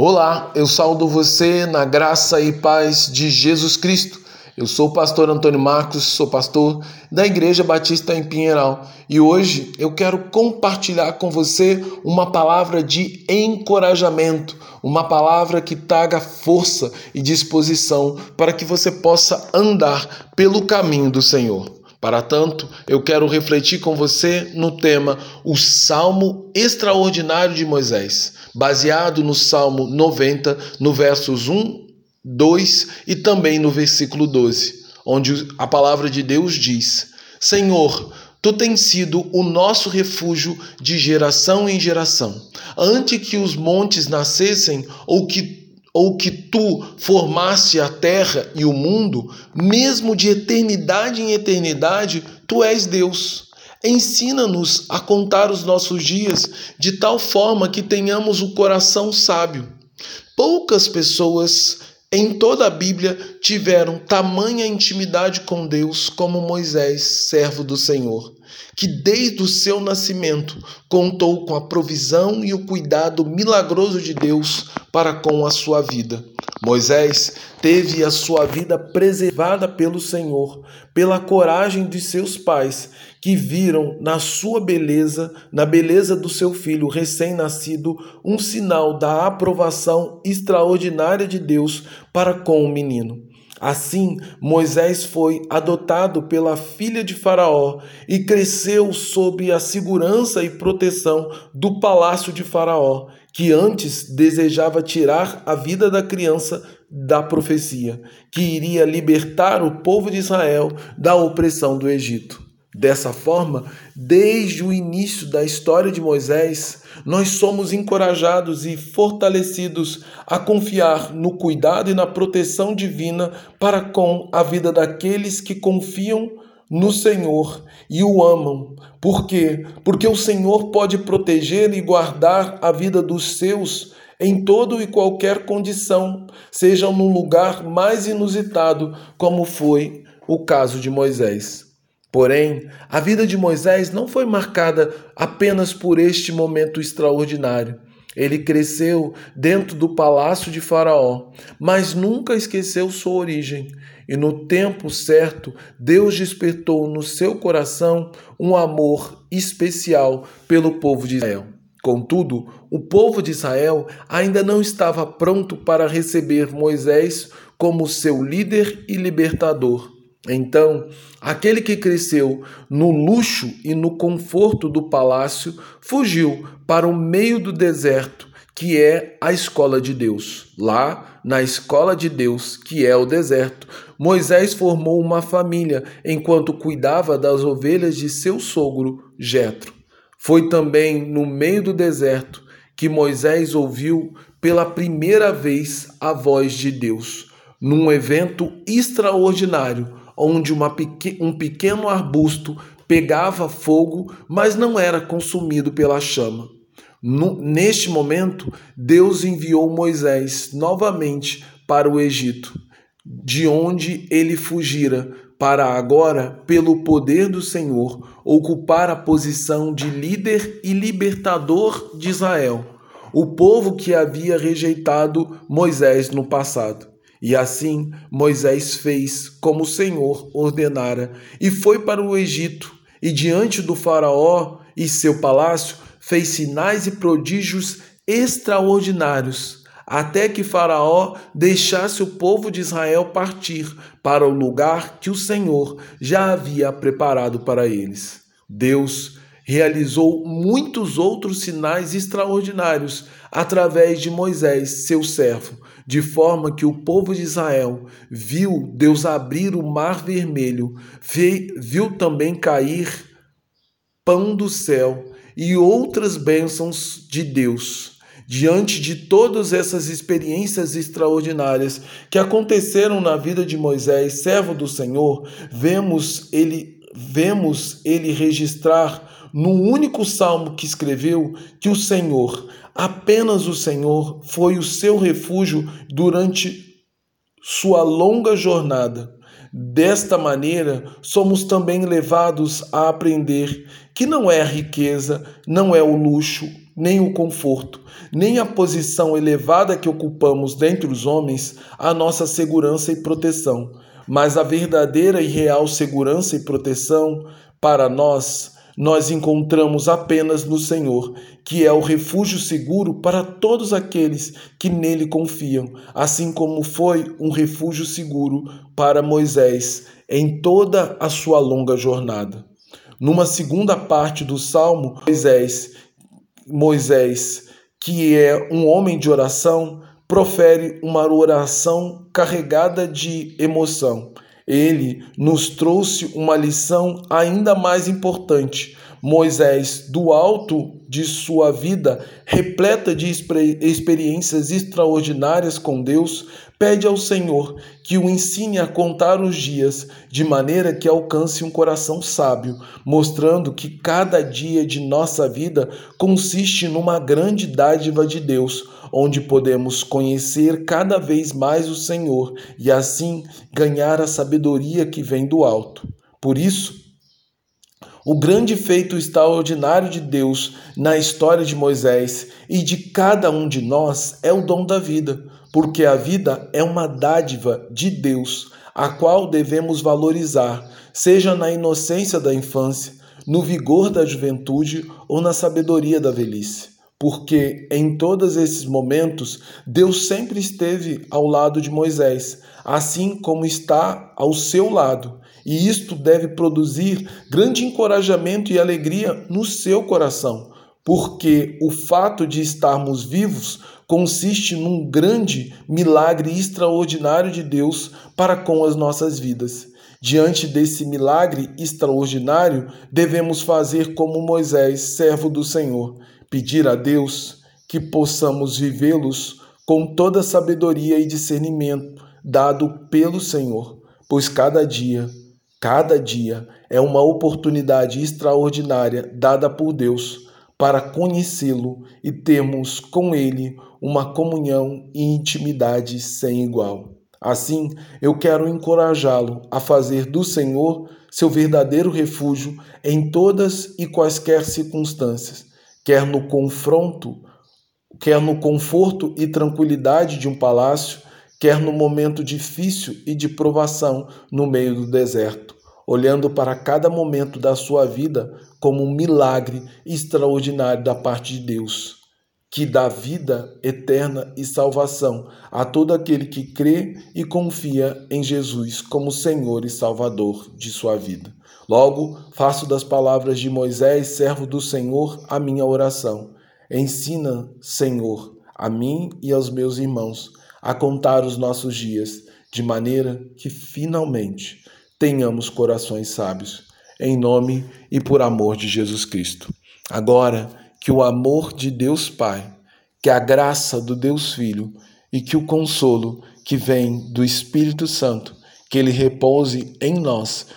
Olá, eu saúdo você na graça e paz de Jesus Cristo. Eu sou o pastor Antônio Marcos, sou pastor da Igreja Batista em Pinheiral e hoje eu quero compartilhar com você uma palavra de encorajamento, uma palavra que traga força e disposição para que você possa andar pelo caminho do Senhor. Para tanto, eu quero refletir com você no tema O Salmo Extraordinário de Moisés, baseado no Salmo 90, no versos 1, 2 e também no versículo 12, onde a palavra de Deus diz: Senhor, Tu tens sido o nosso refúgio de geração em geração. Antes que os montes nascessem ou que ou que tu formaste a terra e o mundo, mesmo de eternidade em eternidade, tu és Deus. Ensina-nos a contar os nossos dias de tal forma que tenhamos o coração sábio. Poucas pessoas em toda a Bíblia tiveram tamanha intimidade com Deus como Moisés, servo do Senhor, que desde o seu nascimento contou com a provisão e o cuidado milagroso de Deus para com a sua vida. Moisés teve a sua vida preservada pelo Senhor, pela coragem de seus pais, que viram na sua beleza, na beleza do seu filho recém-nascido, um sinal da aprovação extraordinária de Deus para com o menino. Assim, Moisés foi adotado pela filha de Faraó e cresceu sob a segurança e proteção do palácio de Faraó, que antes desejava tirar a vida da criança da profecia, que iria libertar o povo de Israel da opressão do Egito. Dessa forma, desde o início da história de Moisés, nós somos encorajados e fortalecidos a confiar no cuidado e na proteção divina para com a vida daqueles que confiam no Senhor e o amam. Por quê? Porque o Senhor pode proteger e guardar a vida dos seus em todo e qualquer condição, sejam no lugar mais inusitado, como foi o caso de Moisés. Porém, a vida de Moisés não foi marcada apenas por este momento extraordinário. Ele cresceu dentro do palácio de Faraó, mas nunca esqueceu sua origem. E no tempo certo, Deus despertou no seu coração um amor especial pelo povo de Israel. Contudo, o povo de Israel ainda não estava pronto para receber Moisés como seu líder e libertador. Então, aquele que cresceu no luxo e no conforto do palácio fugiu para o meio do deserto, que é a escola de Deus. Lá, na escola de Deus, que é o deserto, Moisés formou uma família enquanto cuidava das ovelhas de seu sogro Jetro. Foi também no meio do deserto que Moisés ouviu pela primeira vez a voz de Deus, num evento extraordinário onde uma, um pequeno arbusto pegava fogo, mas não era consumido pela chama. No, neste momento, Deus enviou Moisés novamente para o Egito, de onde ele fugira, para agora, pelo poder do Senhor, ocupar a posição de líder e libertador de Israel, o povo que havia rejeitado Moisés no passado. E assim Moisés fez como o Senhor ordenara, e foi para o Egito, e diante do Faraó e seu palácio fez sinais e prodígios extraordinários, até que Faraó deixasse o povo de Israel partir para o lugar que o Senhor já havia preparado para eles. Deus realizou muitos outros sinais extraordinários através de Moisés, seu servo, de forma que o povo de Israel viu Deus abrir o mar vermelho, viu também cair pão do céu e outras bênçãos de Deus. Diante de todas essas experiências extraordinárias que aconteceram na vida de Moisés, servo do Senhor, vemos ele vemos ele registrar no único salmo que escreveu que o Senhor, apenas o Senhor, foi o seu refúgio durante sua longa jornada. Desta maneira, somos também levados a aprender que não é a riqueza, não é o luxo, nem o conforto, nem a posição elevada que ocupamos dentre os homens a nossa segurança e proteção, mas a verdadeira e real segurança e proteção para nós nós encontramos apenas no Senhor, que é o refúgio seguro para todos aqueles que nele confiam, assim como foi um refúgio seguro para Moisés em toda a sua longa jornada. Numa segunda parte do salmo, Moisés, Moisés, que é um homem de oração, profere uma oração carregada de emoção ele nos trouxe uma lição ainda mais importante. Moisés, do alto de sua vida, repleta de experiências extraordinárias com Deus, pede ao Senhor que o ensine a contar os dias, de maneira que alcance um coração sábio, mostrando que cada dia de nossa vida consiste numa grande dádiva de Deus onde podemos conhecer cada vez mais o Senhor e assim ganhar a sabedoria que vem do alto. Por isso, o grande feito extraordinário de Deus na história de Moisés e de cada um de nós é o dom da vida, porque a vida é uma dádiva de Deus, a qual devemos valorizar, seja na inocência da infância, no vigor da juventude ou na sabedoria da velhice porque em todos esses momentos Deus sempre esteve ao lado de Moisés, assim como está ao seu lado. E isto deve produzir grande encorajamento e alegria no seu coração, porque o fato de estarmos vivos consiste num grande milagre extraordinário de Deus para com as nossas vidas. Diante desse milagre extraordinário, devemos fazer como Moisés, servo do Senhor pedir a Deus que possamos vivê-los com toda sabedoria e discernimento dado pelo Senhor, pois cada dia, cada dia é uma oportunidade extraordinária dada por Deus para conhecê-lo e termos com ele uma comunhão e intimidade sem igual. Assim, eu quero encorajá-lo a fazer do Senhor seu verdadeiro refúgio em todas e quaisquer circunstâncias quer no confronto, quer no conforto e tranquilidade de um palácio, quer no momento difícil e de provação no meio do deserto, olhando para cada momento da sua vida como um milagre extraordinário da parte de Deus, que dá vida eterna e salvação a todo aquele que crê e confia em Jesus como Senhor e Salvador de sua vida. Logo, faço das palavras de Moisés, servo do Senhor, a minha oração. Ensina, Senhor, a mim e aos meus irmãos a contar os nossos dias, de maneira que finalmente tenhamos corações sábios. Em nome e por amor de Jesus Cristo. Agora, que o amor de Deus Pai, que a graça do Deus Filho e que o consolo que vem do Espírito Santo, que ele repouse em nós